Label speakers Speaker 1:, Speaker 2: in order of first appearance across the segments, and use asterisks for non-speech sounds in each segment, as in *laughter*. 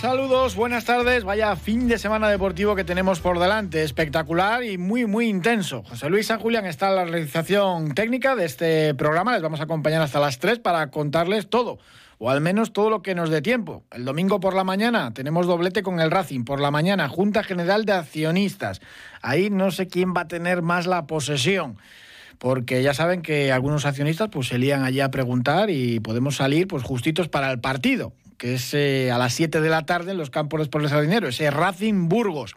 Speaker 1: Saludos, buenas tardes. Vaya fin de semana deportivo que tenemos por delante. Espectacular y muy, muy intenso. José Luis San Julián está en la realización técnica de este programa. Les vamos a acompañar hasta las 3 para contarles todo. O al menos todo lo que nos dé tiempo. El domingo por la mañana tenemos doblete con el Racing. Por la mañana, Junta General de Accionistas. Ahí no sé quién va a tener más la posesión porque ya saben que algunos accionistas pues se lían allí a preguntar y podemos salir pues justitos para el partido que es eh, a las 7 de la tarde en los campos de Sports de Dinero, ese Racing Burgos.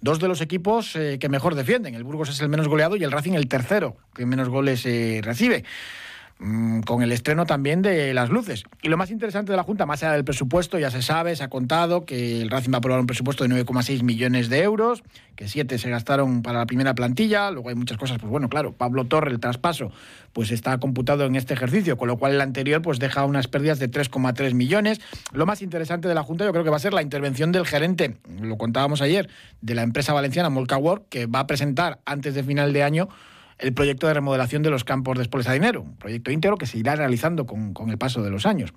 Speaker 1: Dos de los equipos eh, que mejor defienden. El Burgos es el menos goleado y el Racing el tercero, que menos goles eh, recibe. Mm, con el estreno también de las luces. Y lo más interesante de la Junta, más allá del presupuesto, ya se sabe, se ha contado que el Racing va a aprobar un presupuesto de 9,6 millones de euros, que 7 se gastaron para la primera plantilla, luego hay muchas cosas, pues bueno, claro, Pablo Torre, el traspaso, pues está computado en este ejercicio, con lo cual el anterior pues deja unas pérdidas de 3,3 millones. Lo más interesante de la Junta yo creo que va a ser la intervención del gerente, lo contábamos ayer, de la empresa valenciana Molcawar, que va a presentar antes de final de año el proyecto de remodelación de los campos de Espoles Dinero, un proyecto íntegro que se irá realizando con, con el paso de los años.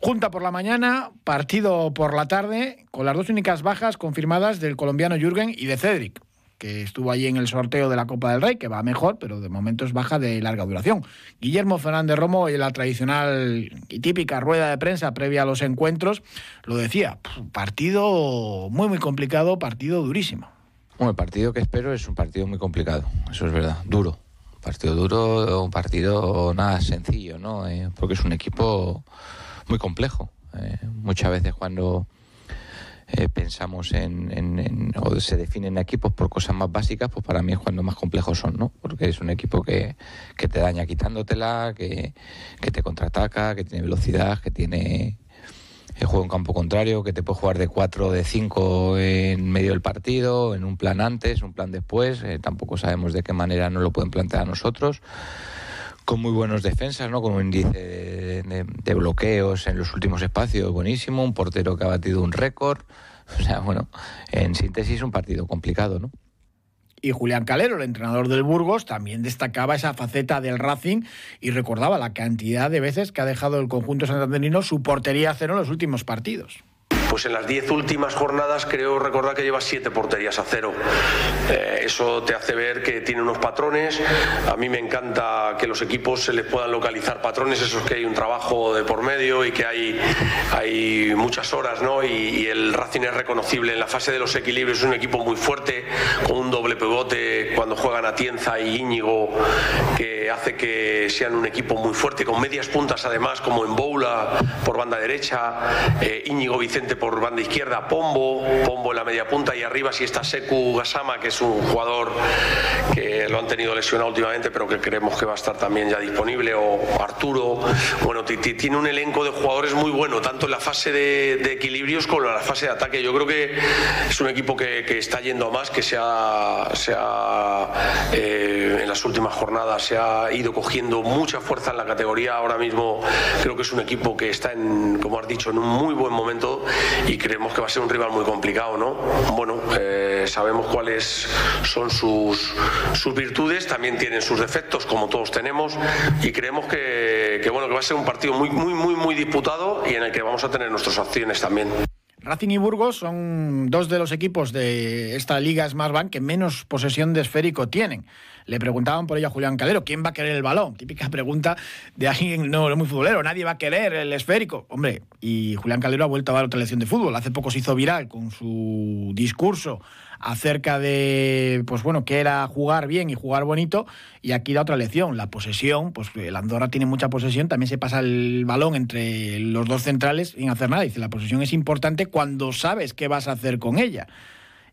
Speaker 1: Junta por la mañana, partido por la tarde, con las dos únicas bajas confirmadas del colombiano Jürgen y de Cedric, que estuvo allí en el sorteo de la Copa del Rey, que va mejor, pero de momento es baja de larga duración. Guillermo Fernández Romo, en la tradicional y típica rueda de prensa previa a los encuentros, lo decía, partido muy, muy complicado, partido durísimo.
Speaker 2: Bueno, el partido que espero es un partido muy complicado, eso es verdad, duro. Un partido duro, un partido nada sencillo, ¿no? Eh, porque es un equipo muy complejo. Eh, muchas veces cuando eh, pensamos en, o se definen equipos por cosas más básicas, pues para mí es cuando más complejos son, ¿no? Porque es un equipo que, que te daña quitándotela, que, que te contraataca, que tiene velocidad, que tiene que juega en campo contrario, que te puede jugar de 4 de 5 en medio del partido, en un plan antes, un plan después, eh, tampoco sabemos de qué manera no lo pueden plantear a nosotros, con muy buenos defensas, ¿no? con un índice de bloqueos en los últimos espacios buenísimo, un portero que ha batido un récord, *laughs* o sea, bueno, en síntesis un partido complicado, ¿no?
Speaker 1: Y Julián Calero, el entrenador del Burgos, también destacaba esa faceta del Racing y recordaba la cantidad de veces que ha dejado el conjunto santanderino su portería a cero en los últimos partidos
Speaker 3: pues en las diez últimas jornadas creo recordar que lleva siete porterías a cero. Eh, eso te hace ver que tiene unos patrones. A mí me encanta que los equipos se les puedan localizar patrones, esos que hay un trabajo de por medio y que hay, hay muchas horas, ¿no? Y, el Racing es reconocible en la fase de los equilibrios, es un equipo muy fuerte, con un doble pivote cuando juegan a Tienza y Íñigo, que hace que sean un equipo muy fuerte, con medias puntas además, como en Boula por banda derecha, eh, Íñigo Vicente por banda izquierda, Pombo, Pombo en la media punta y arriba si está Seku Gasama, que es un jugador que lo han tenido lesionado últimamente, pero que creemos que va a estar también ya disponible, o Arturo. Bueno, tiene un elenco de jugadores muy bueno, tanto en la fase de, equilibrios como en la fase de ataque. Yo creo que es un equipo que, está yendo a más, que se ha, se eh, en las últimas jornadas se ha ido cogiendo mucha fuerza en la categoría. Ahora mismo creo que es un equipo que está, en, como has dicho, en un muy buen momento y creemos que va a ser un rival muy complicado, ¿no? Bueno, eh, sabemos cuáles son sus, sus virtudes, también tienen sus defectos, como todos tenemos, y creemos que, que, bueno, que va a ser un partido muy, muy, muy, muy disputado y en el que vamos a tener nuestras opciones también.
Speaker 1: Racing y Burgos son dos de los equipos de esta Liga Smartbank que menos posesión de esférico tienen. Le preguntaban por ello a Julián Calero, ¿quién va a querer el balón? Típica pregunta de alguien no, muy futbolero, nadie va a querer el esférico. Hombre, y Julián Calero ha vuelto a dar otra lección de fútbol. Hace poco se hizo viral con su discurso acerca de, pues bueno, que era jugar bien y jugar bonito. Y aquí da otra lección, la posesión, pues el Andorra tiene mucha posesión, también se pasa el balón entre los dos centrales sin hacer nada. Dice, la posesión es importante cuando sabes qué vas a hacer con ella.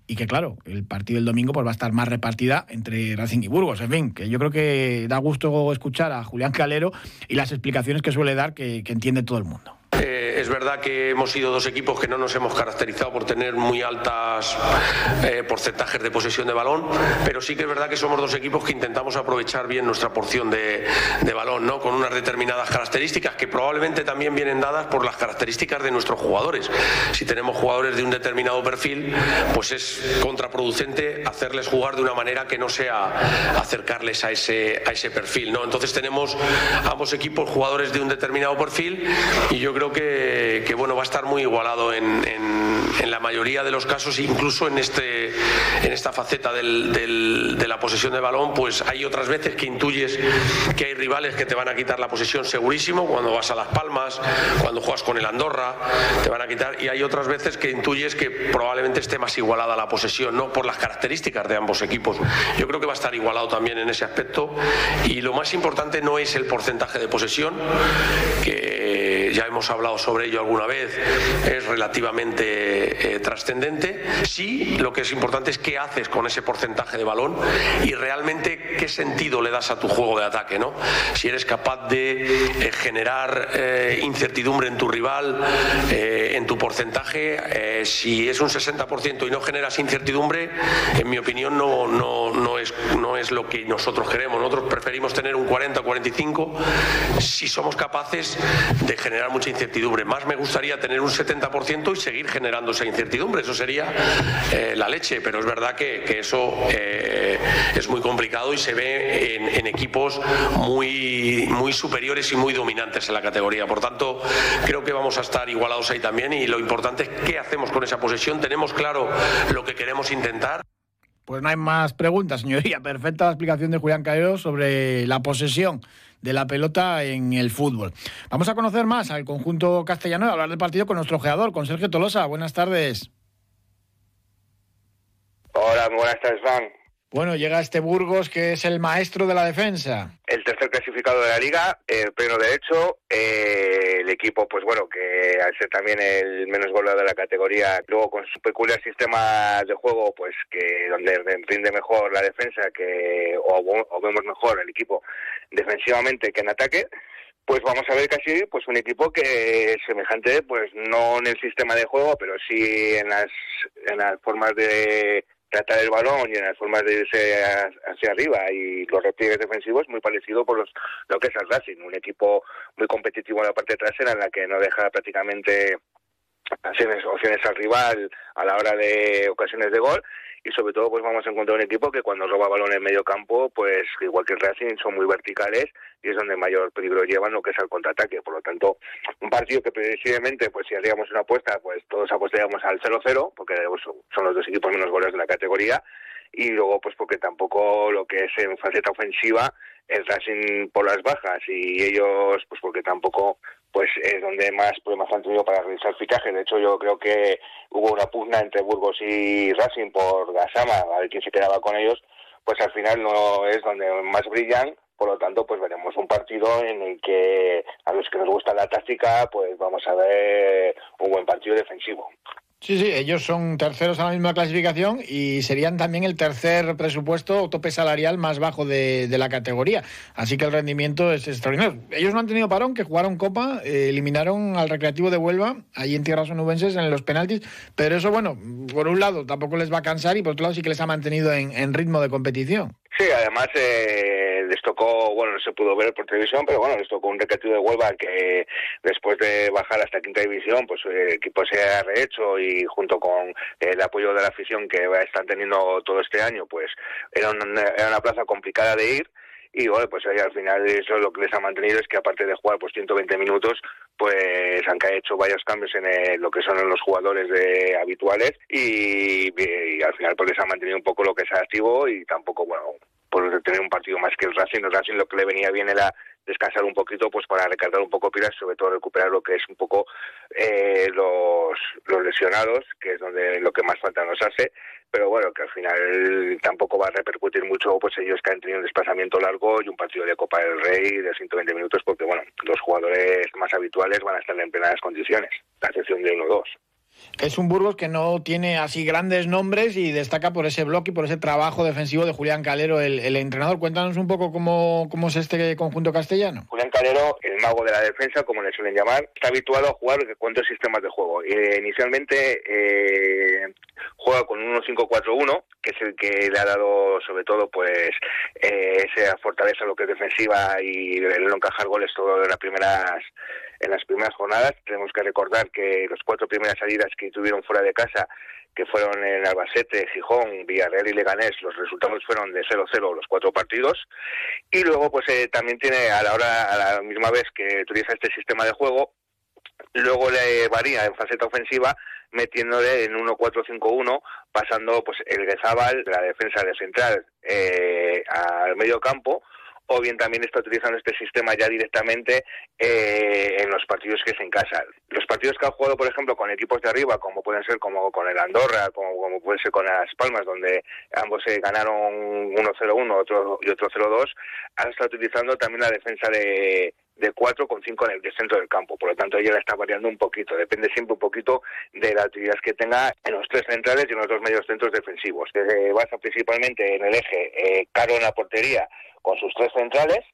Speaker 1: y que claro, el partido del domingo pues va a estar más repartida entre Racing y Burgos. En fin, que yo creo que da gusto escuchar a Julián Calero y las explicaciones que suele dar que entiende todo el mundo.
Speaker 3: Es verdad que hemos sido dos equipos que no nos hemos caracterizado por tener muy altas eh, porcentajes de posesión de balón, pero sí que es verdad que somos dos equipos que intentamos aprovechar bien nuestra porción de, balón, ¿no? Con unas determinadas características que probablemente también vienen dadas por las características de nuestros jugadores. Si tenemos jugadores de un determinado perfil, pues es contraproducente hacerles jugar de una manera que no sea acercarles a ese, a ese perfil, ¿no? Entonces tenemos ambos equipos jugadores de un determinado perfil y yo creo que, bueno, va a estar muy igualado en, la mayoría de los casos, incluso en, este, en esta faceta de la posesión de balón, pues hay otras veces que intuyes que hay rivales que te van a quitar la posesión segurísimo, cuando vas a Las Palmas, cuando juegas con el Andorra, te van a quitar, y hay otras veces que intuyes que probablemente esté más igualada la posesión, no por las características de ambos equipos. Yo creo que va a estar igualado también en ese aspecto, y lo más importante no es el porcentaje de posesión, que ya hemos hablado sobre ello alguna vez, es relativamente eh, trascendente. Sí, lo que es importante es qué haces con ese porcentaje de balón y realmente qué sentido le das a tu juego de ataque, ¿no? Si eres capaz de eh, generar eh, incertidumbre en tu rival, en tu porcentaje, si es un 60% y no generas incertidumbre, en mi opinión no, no, no, es, no es lo que nosotros queremos. Nosotros preferimos tener un 40 45 si somos capaces de generar mucha incertidumbre más me gustaría tener un 70% y seguir generando esa incertidumbre. Eso sería eh, la leche, pero es verdad que, eso eh, es muy complicado y se ve en, equipos muy, muy superiores y muy dominantes en la categoría. Por tanto, creo que vamos a estar igualados ahí también y lo importante es qué hacemos con esa posesión. Tenemos claro lo que queremos intentar.
Speaker 1: Pues no hay más preguntas, señoría. Perfecta la explicación de Julián Caero sobre la posesión de la pelota en el fútbol. Vamos a conocer más al conjunto castellano y hablar del partido con nuestro ojeador, con Sergio Tolosa. Buenas tardes.
Speaker 4: Hola, buenas tardes, Juan.
Speaker 1: Bueno, llega este Burgos que es el maestro de la defensa.
Speaker 4: El tercer clasificado de la liga, el pleno derecho, eh, el equipo, pues bueno, que al ser también el menos goleado de la categoría, luego con su peculiar sistema de juego, pues que donde rinde mejor la defensa que o, vemos mejor el equipo defensivamente que en ataque, pues vamos a ver casi pues un equipo que es semejante, pues no en el sistema de juego, pero sí en las en las formas de tratar el balón y en las formas de irse hacia arriba y los repliegues defensivos muy parecido por los, lo que es el Racing, un equipo muy competitivo en la parte trasera en la que no deja prácticamente opciones, opciones al rival a la hora de ocasiones de gol y sobre todo pues vamos a encontrar un equipo que cuando roba balón en medio campo pues igual que el Racing son muy verticales y es donde mayor peligro llevan lo que es el contraataque. Por lo tanto un partido que previsiblemente pues si haríamos una apuesta pues todos apostaríamos al 0-0 porque son los dos equipos menos goles de la categoría y luego pues porque tampoco lo que es en faceta ofensiva el Racing por las bajas y ellos pues porque tampoco pues es donde más problemas han tenido para realizar fichaje. De hecho, yo creo que hubo una pugna entre Burgos y Racing por Gasama, a ver quién se quedaba con ellos, pues al final no es donde más brillan. Por lo tanto, pues veremos un partido en el que a los que nos gusta la táctica, pues vamos a ver un buen partido defensivo.
Speaker 1: Sí, sí, ellos son terceros a la misma clasificación y serían también el tercer presupuesto o tope salarial más bajo de, la categoría. Así que el rendimiento es extraordinario. Ellos no han tenido parón, que jugaron Copa, eh, eliminaron al Recreativo de Huelva, ahí en tierras onubenses, en los penaltis. Pero eso, bueno, por un lado tampoco les va a cansar y por otro lado sí que les ha mantenido en, ritmo de competición.
Speaker 4: Sí, además eh, les tocó, bueno, no se pudo ver por televisión, pero bueno, les tocó un recreativo de Huelva que después de bajar hasta quinta división, pues el equipo se ha rehecho y junto con el apoyo de la afición que están teniendo todo este año, pues era una, era una plaza complicada de ir y bueno, pues al final eso lo que les ha mantenido es que aparte de jugar pues 120 minutos, pues han hecho varios cambios en lo que son los jugadores de, habituales y, al final pues les ha mantenido un poco lo que es activo y tampoco, bueno, por tener un partido más que el Racing, el Racing lo que le venía bien era descansar un poquito pues para recargar un poco pilas, sobre todo recuperar lo que es un poco eh, los, los lesionados, que es donde lo que más falta nos hace, pero bueno, que al final tampoco va a repercutir mucho pues ellos que han tenido un desplazamiento largo y un partido de Copa del Rey de 120 minutos, porque bueno, los jugadores más habituales van a estar en plenas condiciones, la excepción de uno o dos.
Speaker 1: Es un Burgos que no tiene así grandes nombres y destaca por ese bloque y por ese trabajo defensivo de Julián Calero, el, entrenador. Cuéntanos un poco cómo, cómo, es este conjunto castellano.
Speaker 4: Julián Calero, el mago de la defensa, como le suelen llamar, está habituado a jugar cuántos sistemas de juego. Eh, inicialmente eh, juega con un 1-5-4-1, que es el que le ha dado sobre todo pues eh, esa fortaleza lo que es defensiva y el no encajar goles todo en las primeras en las primeras jornadas. Tenemos que recordar que los cuatro primeras salidas que tuvieron fuera de casa, que fueron en Albacete, Gijón, Villarreal y Leganés, los resultados fueron de 0-0 los cuatro partidos. Y luego, pues eh, también tiene a la hora, a la misma vez que utiliza este sistema de juego, luego le varía en faceta ofensiva metiéndole en 1-4-5-1, pasando pues el Guezábal, la defensa de central, eh, al medio campo, o bien también está utilizando este sistema ya directamente eh, en los partidos que es en casa. Los partidos que ha jugado, por ejemplo, con equipos de arriba, como pueden ser como con el Andorra, como, como puede ser con las Palmas, donde ambos se ganaron 1-0-1 otro, y otro 0-2, ha estado utilizando también la defensa de, de 4 con 5 en el centro del campo. Por lo tanto, ella la está variando un poquito. Depende siempre un poquito de la actividad que tenga en los tres centrales y en los dos medios centros defensivos. Se basa principalmente en el eje eh, caro en la portería con sus tres centrales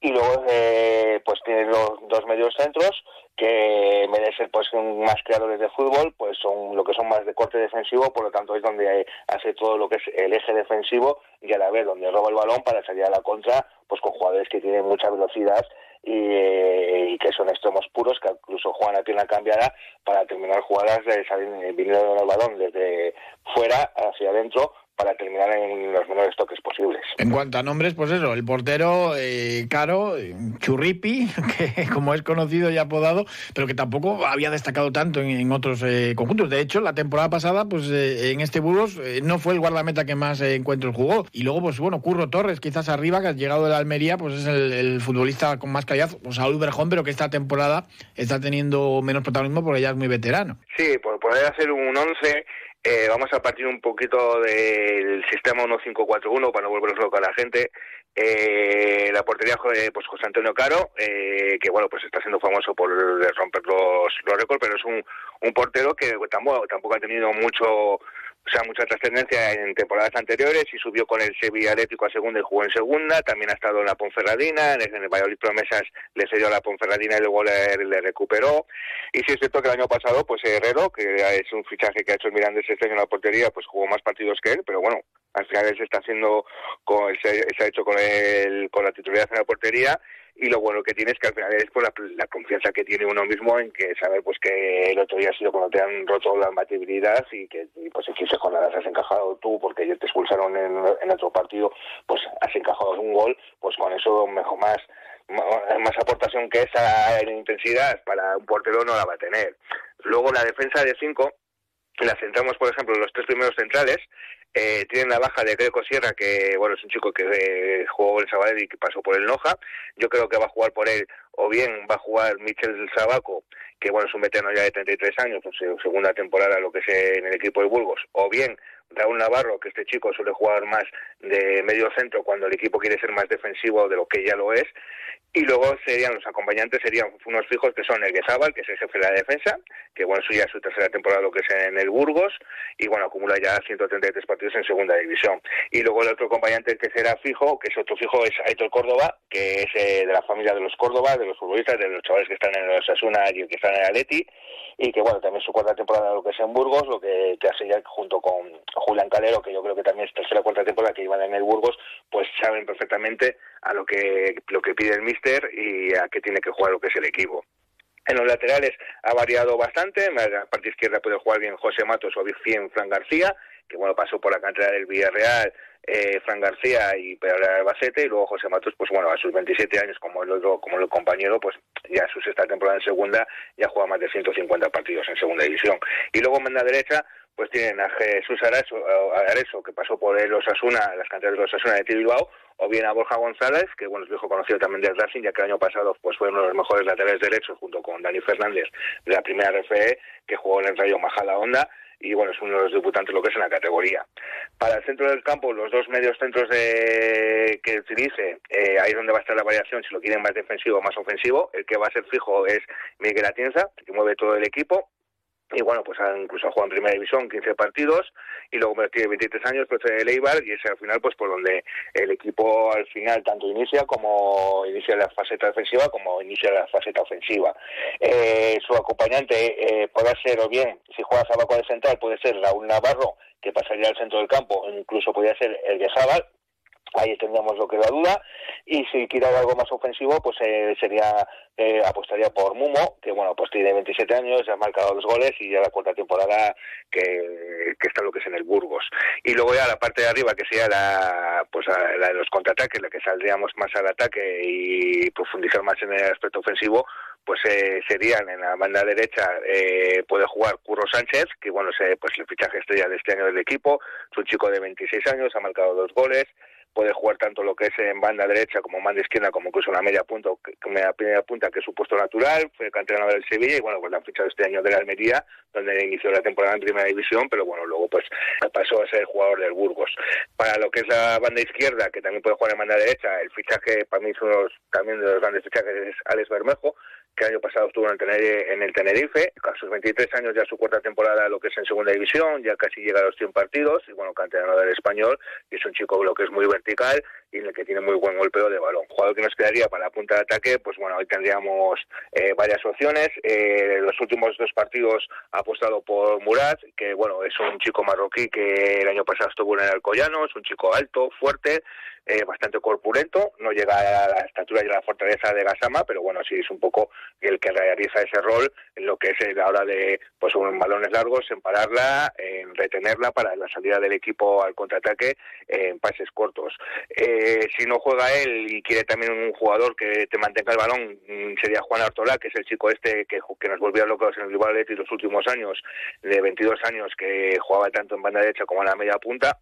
Speaker 4: y luego eh, pues tiene los dos medios centros que en vez de ser pues más creadores de fútbol pues son lo que son más de corte defensivo por lo tanto es donde hace todo lo que es el eje defensivo y a la vez donde roba el balón para salir a la contra pues con jugadores que tienen mucha velocidad y, y que son extremos puros que incluso juegan a pierna cambiada para terminar jugadas de salir viniendo el balón desde fuera hacia adentro para terminar en los menores toques posibles.
Speaker 1: En cuanto a nombres, pues eso, el portero eh, Caro, Churripi, *laughs* que como es conocido y apodado, pero que tampoco había destacado tanto en, otros eh, conjuntos. De hecho, la temporada pasada, pues eh, en este Burgos no fue el guardameta que más encuentros jugó. Y luego, pues bueno, Curro Torres, quizás arriba, que ha llegado de la Almería, pues es el, futbolista con más calidad, o Saúl Berjón, pero que esta temporada está teniendo menos protagonismo porque ya es muy veterano.
Speaker 4: Sí, por poder hacer un 11 eh, vamos a partir un poquito del sistema 1541 para no volvernos loco a la gente. Eh, la portería, pues José Antonio Caro, eh, que bueno, pues está siendo famoso por romper los, los récords, pero es un, un portero que tampoco, tampoco ha tenido mucho o sea, mucha trascendencia en temporadas anteriores y subió con el Sevilla Atlético a segunda y jugó en segunda. También ha estado en la Ponferradina, en el Valladolid Promesas le cedió a la Ponferradina y luego le, recuperó. Y sí es cierto que el año pasado, pues Herrero, que es un fichaje que ha hecho el Mirandés este año en la portería, pues jugó más partidos que él, pero bueno, al final él se está haciendo, con, se, se ha hecho con, el, con la titularidad en la portería y lo bueno que tiene es que al final es por la, confianza que tiene uno mismo en que saber pues que el otro día ha sido cuando te han roto la batibilidad y que pues en 15 jornadas has encajado tú porque ellos te expulsaron en, otro partido pues has encajado un gol pues con eso mejor más más aportación que esa en intensidad para un portero no la va a tener luego la defensa de 5 la centramos, por ejemplo, en los tres primeros centrales. Eh, tienen la baja de Greco Sierra, que bueno es un chico que eh, jugó el Sabadell y que pasó por el Noja. Yo creo que va a jugar por él, o bien va a jugar Michel Sabaco, que bueno es un veterano ya de 33 años, pues segunda temporada lo que sé en el equipo de Burgos, o bien Raúl Navarro, que este chico suele jugar más de medio centro cuando el equipo quiere ser más defensivo de lo que ya lo es. Y luego serían los acompañantes, serían unos fijos que son el Guezábal, que es el jefe de la defensa, que bueno, su ya es su tercera temporada lo que es en el Burgos, y bueno, acumula ya 133 partidos en segunda división. Y luego el otro acompañante que será fijo, que es otro fijo, es Aitor Córdoba, que es eh, de la familia de los Córdoba, de los futbolistas, de los chavales que están en los Asuna y que están en el Atleti, y que bueno, también su cuarta temporada lo que es en Burgos, lo que, que hace ya junto con Julián Calero, que yo creo que también es tercera cuarta temporada que iban en el Burgos, pues saben perfectamente a lo que, lo que pide el míster y a qué tiene que jugar lo que es el equipo. En los laterales ha variado bastante, en la parte izquierda puede jugar bien José Matos o bien Fran García, que bueno, pasó por la cantera del Villarreal, eh, Fran García y Pedro Albacete, y luego José Matos, pues bueno, a sus 27 años, como el otro, como el compañero, pues ya su sexta temporada en segunda, ya juega más de 150 partidos en segunda división. Y luego en la derecha, pues tienen a Jesús Areso, que pasó por el Osasuna, las canteras de Osasuna de Bilbao, o bien a Borja González, que bueno, es viejo conocido también del Racing, ya que el año pasado pues fue uno de los mejores laterales derechos junto con Dani Fernández de la primera RFE, que jugó en el Rayo Majala Honda, y bueno, es uno de los debutantes lo que es en la categoría. Para el centro del campo, los dos medios centros de, que utilice, eh, ahí es donde va a estar la variación, si lo quieren más defensivo o más ofensivo. El que va a ser fijo es Miguel Atienza, que mueve todo el equipo. Y bueno, pues incluso ha jugado en primera división 15 partidos y luego tiene 23 años, procede de Eibar y es al final pues por donde el equipo al final tanto inicia como inicia la faceta defensiva como inicia la faceta ofensiva. Eh, su acompañante eh, puede ser o bien, si juega Sabaco de central, puede ser Raúl Navarro, que pasaría al centro del campo, incluso podría ser el de Zabal, ahí tendríamos lo que es la duda. Y si quiere algo más ofensivo pues eh, sería eh, apostaría por Mumo que bueno pues tiene 27 años ha marcado dos goles y ya la cuarta temporada que, está lo que es en el Burgos. Y luego ya la parte de arriba que sería la pues la de los contraataques la que saldríamos más al ataque y profundizar más en el aspecto ofensivo pues eh, serían en la banda derecha eh, puede jugar Curro Sánchez que bueno se pues el fichaje estrella de este año del equipo. Es un chico de 26 años ha marcado dos goles puede jugar tanto lo que es en banda derecha como en banda izquierda, como incluso en la media punta, que, media, punta, que es su puesto natural, fue canterano del Sevilla y bueno, pues la han fichado este año de la Almería, donde inició la temporada en primera división, pero bueno, luego pues pasó a ser jugador del Burgos. Para lo que es la banda izquierda, que también puede jugar en banda derecha, el fichaje para mí es uno también de los grandes fichajes es Alex Bermejo, que el año pasado estuvo en el, Tenerife, en el Tenerife, a sus 23 años ya su cuarta temporada lo que es en segunda división, ya casi llega a los 100 partidos, y bueno, canterano del español, y es un chico lo que es muy vertical y en el que tiene muy buen golpeo de balón. Jugador que nos quedaría para la punta de ataque, pues bueno, hoy tendríamos eh, varias opciones. Eh, los últimos dos partidos ha apostado por Murat, que bueno, es un chico marroquí que el año pasado estuvo en el Alcoyano, es un chico alto, fuerte, eh, bastante corpulento, no llega a la estatura y a la fortaleza de Gasama, pero bueno, sí es un poco el que realiza ese rol en lo que es la hora de pues un balones largos, en pararla, en retenerla para la salida del equipo al contraataque en pases cortos. Eh, si no juega él y quiere también un jugador que te mantenga el balón, mm, sería Juan Artola, que es el chico este que, que nos volvió locos en el rival y los últimos años, de 22 años, que jugaba tanto en banda derecha como en la media punta.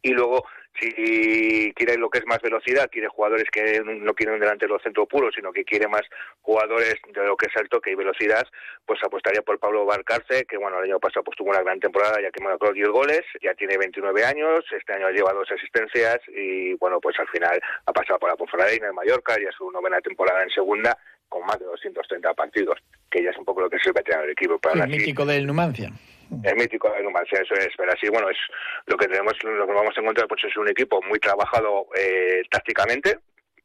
Speaker 4: Y luego si quiere lo que es más velocidad, quiere jugadores que no quieren un delantero centro puro, sino que quiere más jugadores de lo que es el toque y velocidad, pues apostaría por Pablo Barcarce, que bueno, el año pasado pues tuvo una gran temporada, ya que marcó 10 goles, ya tiene 29 años, este año lleva dos asistencias y bueno, pues al final ha pasado por la Ponferradina en Mallorca, ya su novena temporada en segunda, con más de 230 partidos, que ya es un poco lo que es el veterano del equipo.
Speaker 1: Para el mítico del Numancia.
Speaker 4: El mítico del Numancia, eso es. Pero así, bueno, es lo que tenemos, lo que vamos a encontrar, pues es un equipo muy trabajado eh, tácticamente,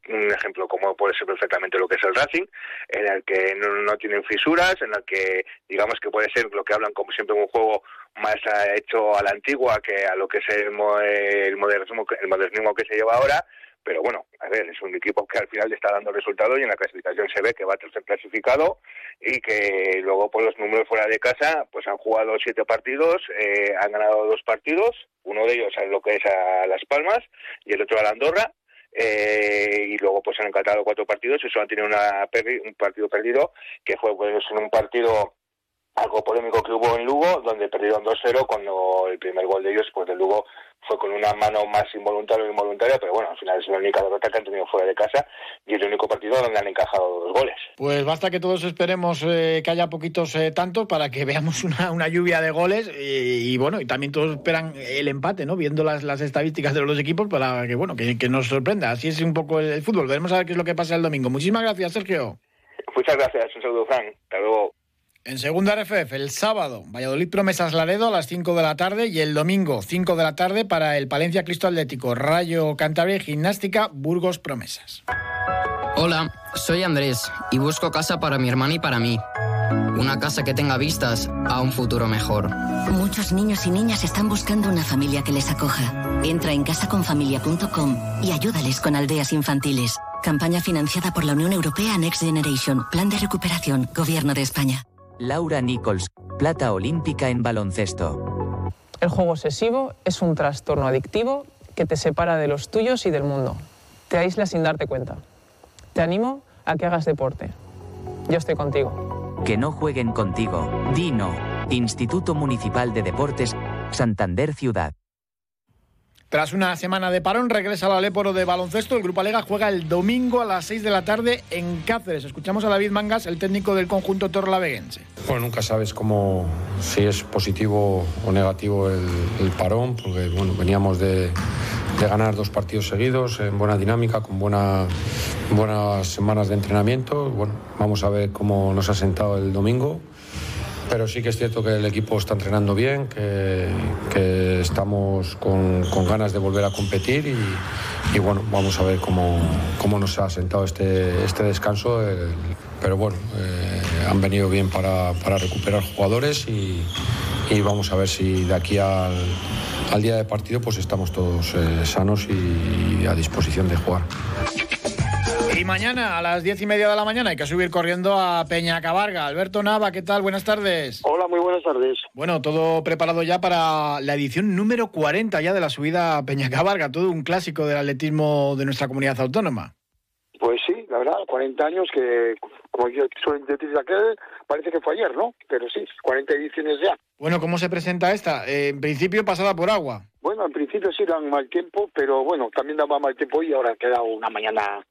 Speaker 4: un ejemplo como puede ser perfectamente lo que es el Racing, en el que no, tienen fisuras, en el que digamos que puede ser lo que hablan como siempre un juego más hecho a la antigua que a lo que es el, el modernismo, el modernismo que se lleva ahora, pero bueno, a ver, es un equipo que al final le está dando resultados y en la clasificación se ve que va a tercer clasificado y que luego por los números fuera de casa pues han jugado siete partidos, eh, han ganado dos partidos, uno de ellos es lo que es a Las Palmas y el otro a la Andorra, eh, y luego pues han encantado cuatro partidos y solo han tenido una un partido perdido que fue pues en un partido algo polémico que hubo en Lugo, donde perdieron 2-0 cuando el primer gol de ellos, pues de Lugo, fue con una mano más involuntaria o involuntaria, pero bueno, al final es la única derrota que han tenido fuera de casa y es el único partido donde han encajado dos goles.
Speaker 1: Pues basta que todos esperemos eh, que haya poquitos eh, tantos para que veamos una, una lluvia de goles y, bueno, y también todos esperan el empate, ¿no? Viendo las, las estadísticas de los dos equipos para que, bueno, que, que nos sorprenda. Así es un poco el, fútbol. Veremos a ver qué es lo que pasa el domingo. Muchísimas gracias, Sergio.
Speaker 4: Muchas gracias, un saludo, Frank. Hasta luego.
Speaker 1: En segunda RFF, el sábado, Valladolid Promesas Laredo a las 5 de la tarde y el domingo, 5 de la tarde, para el Palencia Cristo Atlético, Rayo Cantabria Gimnástica Burgos Promesas.
Speaker 5: Hola, soy Andrés y busco casa para mi hermana y para mí. Una casa que tenga vistas a un futuro mejor.
Speaker 6: Muchos niños y niñas están buscando una familia que les acoja. Entra en casaconfamilia.com y ayúdales con aldeas infantiles. Campaña financiada por la Unión Europea Next Generation, Plan de Recuperación, Gobierno de España.
Speaker 7: Laura Nichols, plata olímpica en baloncesto.
Speaker 8: El juego obsesivo es un trastorno adictivo que te separa de los tuyos y del mundo. Te aísla sin darte cuenta. Te animo a que hagas deporte. Yo estoy contigo.
Speaker 7: Que no jueguen contigo. Dino, Instituto Municipal de Deportes, Santander Ciudad.
Speaker 1: Tras una semana de parón, regresa al Aléporo de baloncesto. El Grupo Alega juega el domingo a las 6 de la tarde en Cáceres. Escuchamos a David Mangas, el técnico del conjunto torlaveguense.
Speaker 9: Bueno, nunca sabes cómo, si es positivo o negativo el, parón, porque bueno, veníamos de, ganar dos partidos seguidos en buena dinámica, con buena, buenas semanas de entrenamiento. Bueno, vamos a ver cómo nos ha sentado el domingo pero sí que es cierto que el equipo está entrenando bien, que, estamos con, ganas de volver a competir y, bueno, vamos a ver cómo, cómo nos ha sentado este, este descanso. Pero bueno, eh, han venido bien para, para recuperar jugadores y, y, vamos a ver si de aquí al, al día de partido pues estamos todos eh, sanos y a disposición de jugar.
Speaker 1: Y mañana a las diez y media de la mañana hay que subir corriendo a Peña Cabarga. Alberto Nava, ¿qué tal? Buenas tardes.
Speaker 10: Hola, muy buenas tardes.
Speaker 1: Bueno, todo preparado ya para la edición número 40 ya de la subida a Peña Cabarga, todo un clásico del atletismo de nuestra comunidad autónoma.
Speaker 10: Pues sí, la verdad, 40 años que, como yo suelen decir aquel, parece que fue ayer, ¿no? Pero sí, 40 ediciones ya.
Speaker 1: Bueno, ¿cómo se presenta esta? Eh, en principio pasada por agua.
Speaker 10: Bueno, en principio sí dan mal tiempo, pero bueno, también daba mal tiempo y ahora queda una mañana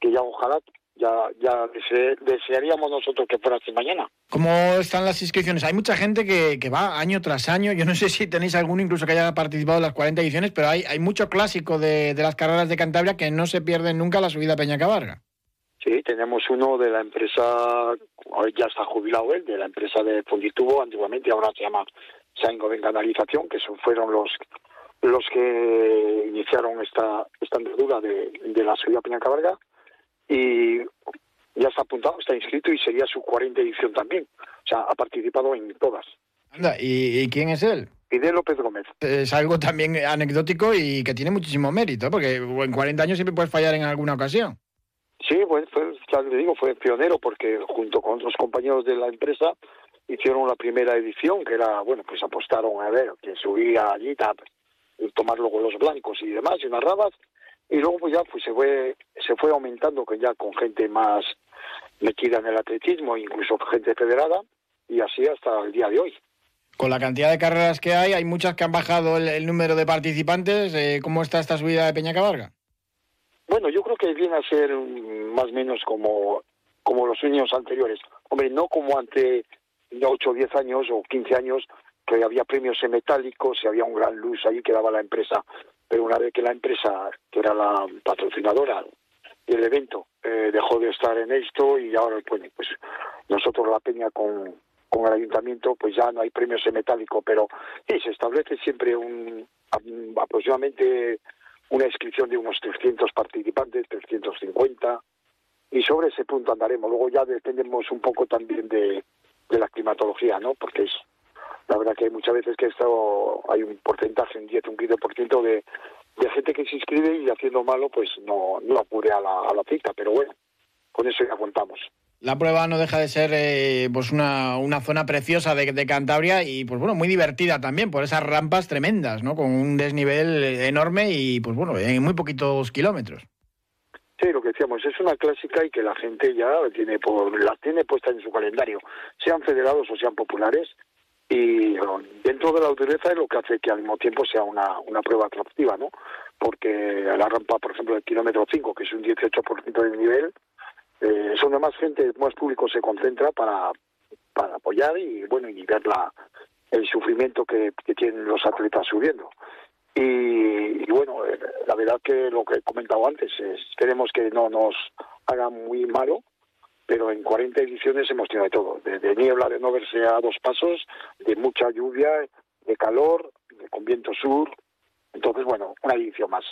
Speaker 10: que ya ojalá ya ya dese, desearíamos nosotros que fuera así mañana.
Speaker 1: ¿Cómo están las inscripciones? Hay mucha gente que, que, va año tras año. Yo no sé si tenéis alguno incluso que haya participado en las 40 ediciones, pero hay, hay mucho clásico de, de las carreras de Cantabria que no se pierden nunca la subida a Peña Cabarga.
Speaker 10: Sí, tenemos uno de la empresa, hoy ya está jubilado él, de la empresa de Funditubo, antiguamente ahora se llama Saingo de Canalización, que son, fueron los los que iniciaron esta, esta andadura de, de la subida a Peña Cabarga y ya está apuntado, está inscrito y sería su 40 edición también. O sea, ha participado en todas.
Speaker 1: Anda, ¿y, y quién es él?
Speaker 10: Fidel López Gómez.
Speaker 1: Es algo también anecdótico y que tiene muchísimo mérito, porque en 40 años siempre puedes fallar en alguna ocasión.
Speaker 10: Sí, bueno, fue, ya le digo, fue pionero porque junto con otros compañeros de la empresa hicieron la primera edición, que era, bueno, pues apostaron a ver quién subía allí, tal, tomar luego los blancos y demás, y unas rabas, y luego pues ya pues se fue, se fue aumentando que ya con gente más metida en el atletismo, incluso gente federada, y así hasta el día de hoy.
Speaker 1: Con la cantidad de carreras que hay, hay muchas que han bajado el, el número de participantes. Eh, ¿Cómo está esta subida de Peña Cabarga?
Speaker 10: Bueno, yo creo que viene a ser más o menos como, como los años anteriores. Hombre, no como ante 8 o 10 años o 15 años, que había premios en metálicos y había un gran luz ahí que daba la empresa. Pero una vez que la empresa, que era la patrocinadora del evento, eh, dejó de estar en esto y ahora, pues, nosotros la peña con, con el ayuntamiento, pues ya no hay premios en metálico, pero sí, se establece siempre un aproximadamente una inscripción de unos 300 participantes, 350, y sobre ese punto andaremos. Luego ya dependemos un poco también de, de la climatología, ¿no? Porque es la verdad que hay muchas veces que esto hay un porcentaje, un 10, un 15% de, de gente que se inscribe y haciendo malo, pues no, no acude a la, a la cita, pero bueno, con eso ya contamos.
Speaker 1: La prueba no deja de ser eh, pues una, una zona preciosa de, de, Cantabria y pues bueno, muy divertida también por esas rampas tremendas, ¿no? Con un desnivel enorme y pues bueno, en muy poquitos kilómetros.
Speaker 10: Sí, lo que decíamos, es una clásica y que la gente ya tiene por, la tiene puesta en su calendario, sean federados o sean populares, y dentro de la dureza es lo que hace que al mismo tiempo sea una, una prueba atractiva, ¿no? Porque la rampa, por ejemplo, del kilómetro 5, que es un 18% de nivel, eh, es donde más gente, más público se concentra para, para apoyar y bueno y ver la, el sufrimiento que, que tienen los atletas subiendo. Y, y, bueno, eh, la verdad que lo que he comentado antes, es, esperemos que no nos haga muy malo, pero en 40 ediciones hemos tenido de todo, de, niebla, de no verse a dos pasos, de mucha lluvia, de calor, de, con viento sur. Entonces, bueno, una edición más.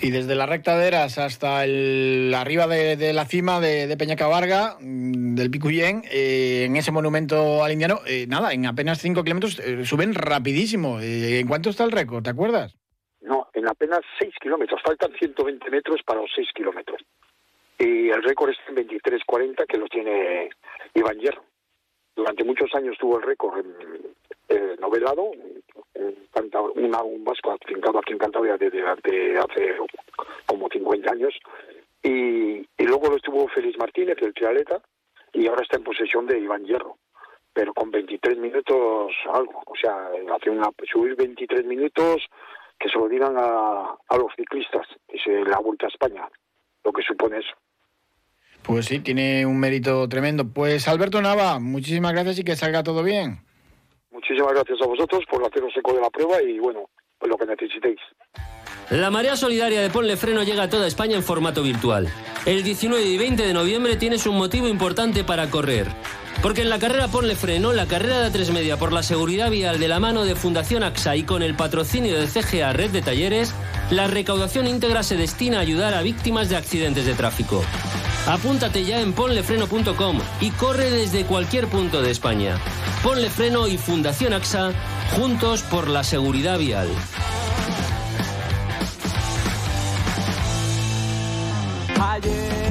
Speaker 1: Y desde la recta de Eras hasta el, arriba de, de la cima de, de Peñacabarga, mm, del Picuyén, eh, en ese monumento al indiano, eh, nada, en apenas 5 kilómetros eh, suben rapidísimo. ¿En cuánto está el récord? ¿Te acuerdas?
Speaker 10: No, en apenas 6 kilómetros. Faltan 120 metros para los 6 kilómetros. Y el récord está en 23.40 que lo tiene Iván Hierro. Durante muchos años tuvo el récord eh, novelado, un, un vasco afincado aquí en Cantabria desde, hace como 50 años. Y, y luego lo estuvo Félix Martínez, el trialeta, y ahora está en posesión de Iván Hierro. Pero con 23 minutos algo. O sea, hace una, subir 23 minutos que se lo digan a, a los ciclistas, se la vuelta a España, lo que supone eso.
Speaker 1: Pues sí, tiene un mérito tremendo. Pues Alberto Nava, muchísimas gracias y que salga todo bien.
Speaker 10: Muchísimas gracias a vosotros por haceros eco de la prueba y bueno, pues lo que necesitéis.
Speaker 11: La Marea Solidaria de Ponle Freno llega a toda España en formato virtual. El 19 y 20 de noviembre tienes un motivo importante para correr. Porque en la carrera Ponle Freno, la carrera de A3 Media por la seguridad vial de la mano de Fundación AXA y con el patrocinio de CGA Red de Talleres, la recaudación íntegra se destina a ayudar a víctimas de accidentes de tráfico. Apúntate ya en ponlefreno.com y corre desde cualquier punto de España. Ponle Freno y Fundación AXA, juntos por la seguridad vial.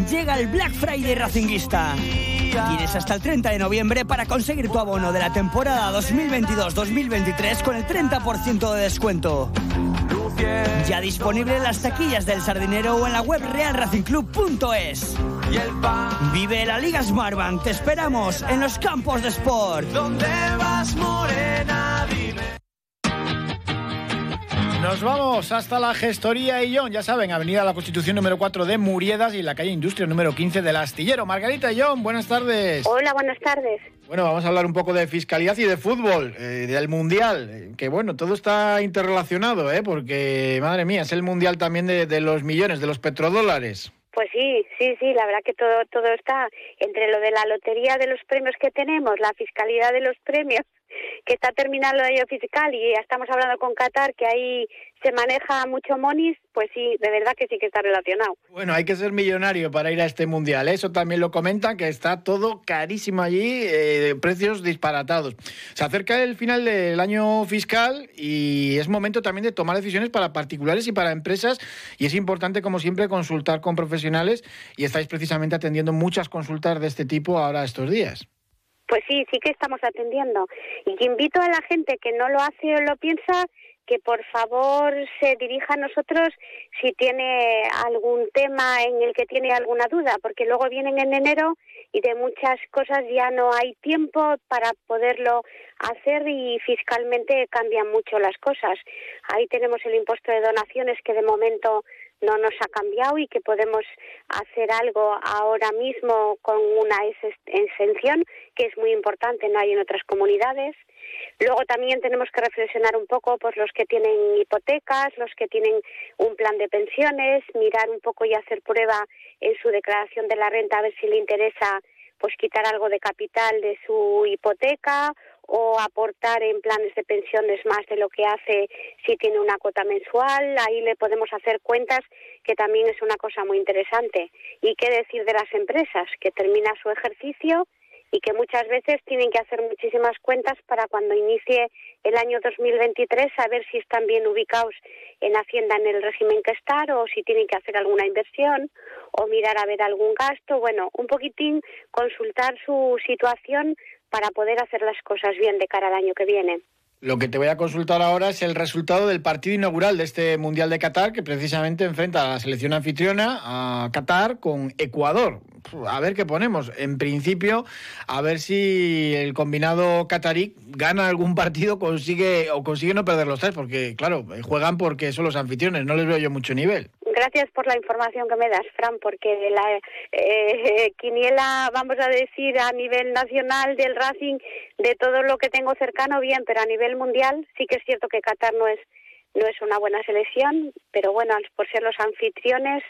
Speaker 12: Llega el Black Friday Racinguista. Tienes hasta el 30 de noviembre para conseguir tu abono de la temporada 2022-2023 con el 30% de descuento. Ya disponible en las taquillas del Sardinero o en la web realracingclub.es. Vive la Liga Smartbank. Te esperamos en los campos de sport.
Speaker 13: ¿Dónde vas, morena? Dime.
Speaker 1: Nos vamos hasta la gestoría Illón, ya saben, Avenida La Constitución número 4 de Muriedas y la calle Industria número 15 del Astillero. Margarita Illón, buenas tardes.
Speaker 14: Hola, buenas tardes.
Speaker 1: Bueno, vamos a hablar un poco de fiscalidad y de fútbol, eh, del Mundial, eh, que bueno, todo está interrelacionado, ¿eh? porque, madre mía, es el Mundial también de, de los millones, de los petrodólares.
Speaker 14: Pues sí, sí, sí, la verdad que todo, todo está entre lo de la lotería de los premios que tenemos, la fiscalidad de los premios, que está terminando el año fiscal y ya estamos hablando con Qatar, que ahí se maneja mucho monis, pues sí, de verdad que sí que está relacionado.
Speaker 1: Bueno, hay que ser millonario para ir a este mundial. ¿eh? Eso también lo comentan, que está todo carísimo allí, eh, precios disparatados. Se acerca el final del año fiscal y es momento también de tomar decisiones para particulares y para empresas. Y es importante, como siempre, consultar con profesionales. Y estáis precisamente atendiendo muchas consultas de este tipo ahora estos días.
Speaker 14: Pues sí, sí que estamos atendiendo. Y invito a la gente que no lo hace o lo piensa que por favor se dirija a nosotros si tiene algún tema en el que tiene alguna duda, porque luego vienen en enero y de muchas cosas ya no hay tiempo para poderlo hacer y fiscalmente cambian mucho las cosas. Ahí tenemos el impuesto de donaciones que de momento no nos ha cambiado y que podemos hacer algo ahora mismo con una exención que es muy importante, no hay en otras comunidades. Luego también tenemos que reflexionar un poco pues los que tienen hipotecas, los que tienen un plan de pensiones, mirar un poco y hacer prueba en su declaración de la renta a ver si le interesa pues quitar algo de capital de su hipoteca o aportar en planes de pensiones más de lo que hace si tiene una cuota mensual. Ahí le podemos hacer cuentas, que también es una cosa muy interesante. Y qué decir de las empresas, que termina su ejercicio y que muchas veces tienen que hacer muchísimas cuentas para cuando inicie el año 2023 saber si están bien ubicados en Hacienda en el régimen que están o si tienen que hacer alguna inversión o mirar a ver algún gasto. Bueno, un poquitín consultar su situación para poder hacer las cosas bien de cara al año que viene.
Speaker 1: Lo que te voy a consultar ahora es el resultado del partido inaugural de este Mundial de Qatar, que precisamente enfrenta a la selección anfitriona, a Qatar, con Ecuador. A ver qué ponemos. En principio, a ver si el combinado qatarí gana algún partido consigue o consigue no perder los tres, porque claro, juegan porque son los anfitriones, no les veo yo mucho nivel.
Speaker 14: Gracias por la información que me das, Fran, porque la eh, *laughs* quiniela, vamos a decir, a nivel nacional del Racing, de todo lo que tengo cercano, bien, pero a nivel mundial sí que es cierto que Qatar no es no es una buena selección, pero bueno, por ser los anfitriones,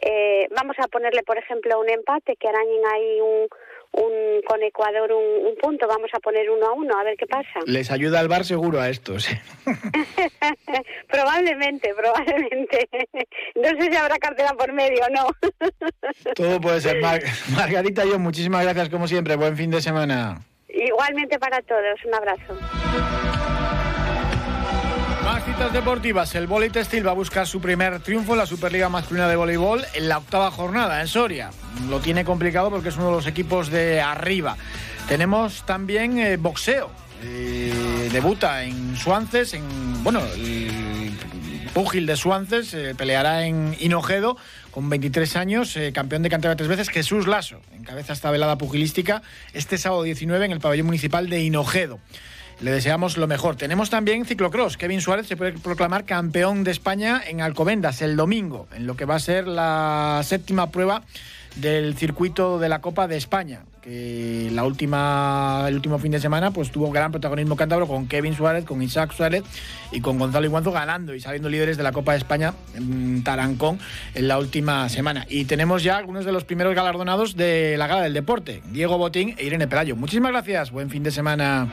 Speaker 14: eh, vamos a ponerle, por ejemplo, un empate, que arañen ahí un, un, con Ecuador un, un, punto, vamos a poner uno a uno, a ver qué pasa. *laughs*
Speaker 1: Les ayuda el bar seguro a estos. *laughs*
Speaker 14: probablemente, probablemente. No sé si habrá cartera por medio o no. *laughs*
Speaker 1: Todo puede ser. Mar Margarita, yo muchísimas gracias como siempre. Buen fin de semana.
Speaker 14: Igualmente para todos. Un abrazo.
Speaker 1: Deportivas. El Volley Textil va a buscar su primer triunfo en la Superliga Masculina de Voleibol en la octava jornada en Soria. Lo tiene complicado porque es uno de los equipos de arriba. Tenemos también eh, boxeo. Eh, debuta en Suances, en bueno, el púgil de Suances, eh, peleará en Hinojedo con 23 años, campeón de cantera tres veces, Jesús Lasso, encabeza esta velada pugilística este sábado 19 en el pabellón municipal de Hinojedo. Le deseamos lo mejor. Tenemos también ciclocross. Kevin Suárez se puede proclamar campeón de España en Alcobendas el domingo, en lo que va a ser la séptima prueba del circuito de la Copa de España, que la última, el último fin de semana pues tuvo gran protagonismo cántabro con Kevin Suárez, con Isaac Suárez y con Gonzalo Iguanzo ganando y saliendo líderes de la Copa de España en Tarancón en la última semana. Y tenemos ya algunos de los primeros galardonados de la Gala del Deporte, Diego Botín e Irene Pelayo. Muchísimas gracias, buen fin de semana.